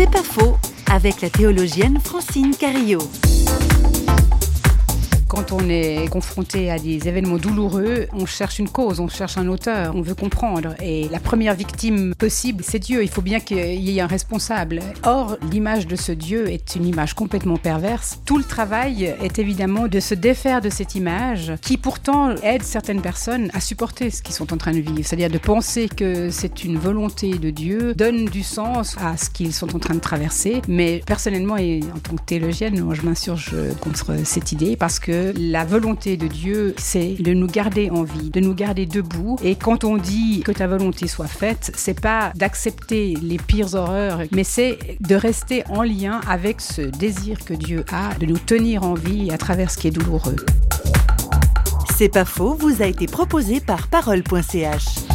C'est pas faux, avec la théologienne Francine Carillo. Quand on est confronté à des événements douloureux, on cherche une cause, on cherche un auteur, on veut comprendre. Et la première victime possible, c'est Dieu. Il faut bien qu'il y ait un responsable. Or, l'image de ce Dieu est une image complètement perverse. Tout le travail est évidemment de se défaire de cette image qui pourtant aide certaines personnes à supporter ce qu'ils sont en train de vivre. C'est-à-dire de penser que c'est une volonté de Dieu, donne du sens à ce qu'ils sont en train de traverser. Mais personnellement et en tant que théologienne, moi, je m'insurge contre cette idée parce la volonté de Dieu, c'est de nous garder en vie, de nous garder debout. Et quand on dit que ta volonté soit faite, c'est pas d'accepter les pires horreurs, mais c'est de rester en lien avec ce désir que Dieu a de nous tenir en vie à travers ce qui est douloureux. C'est pas faux, vous a été proposé par parole.ch.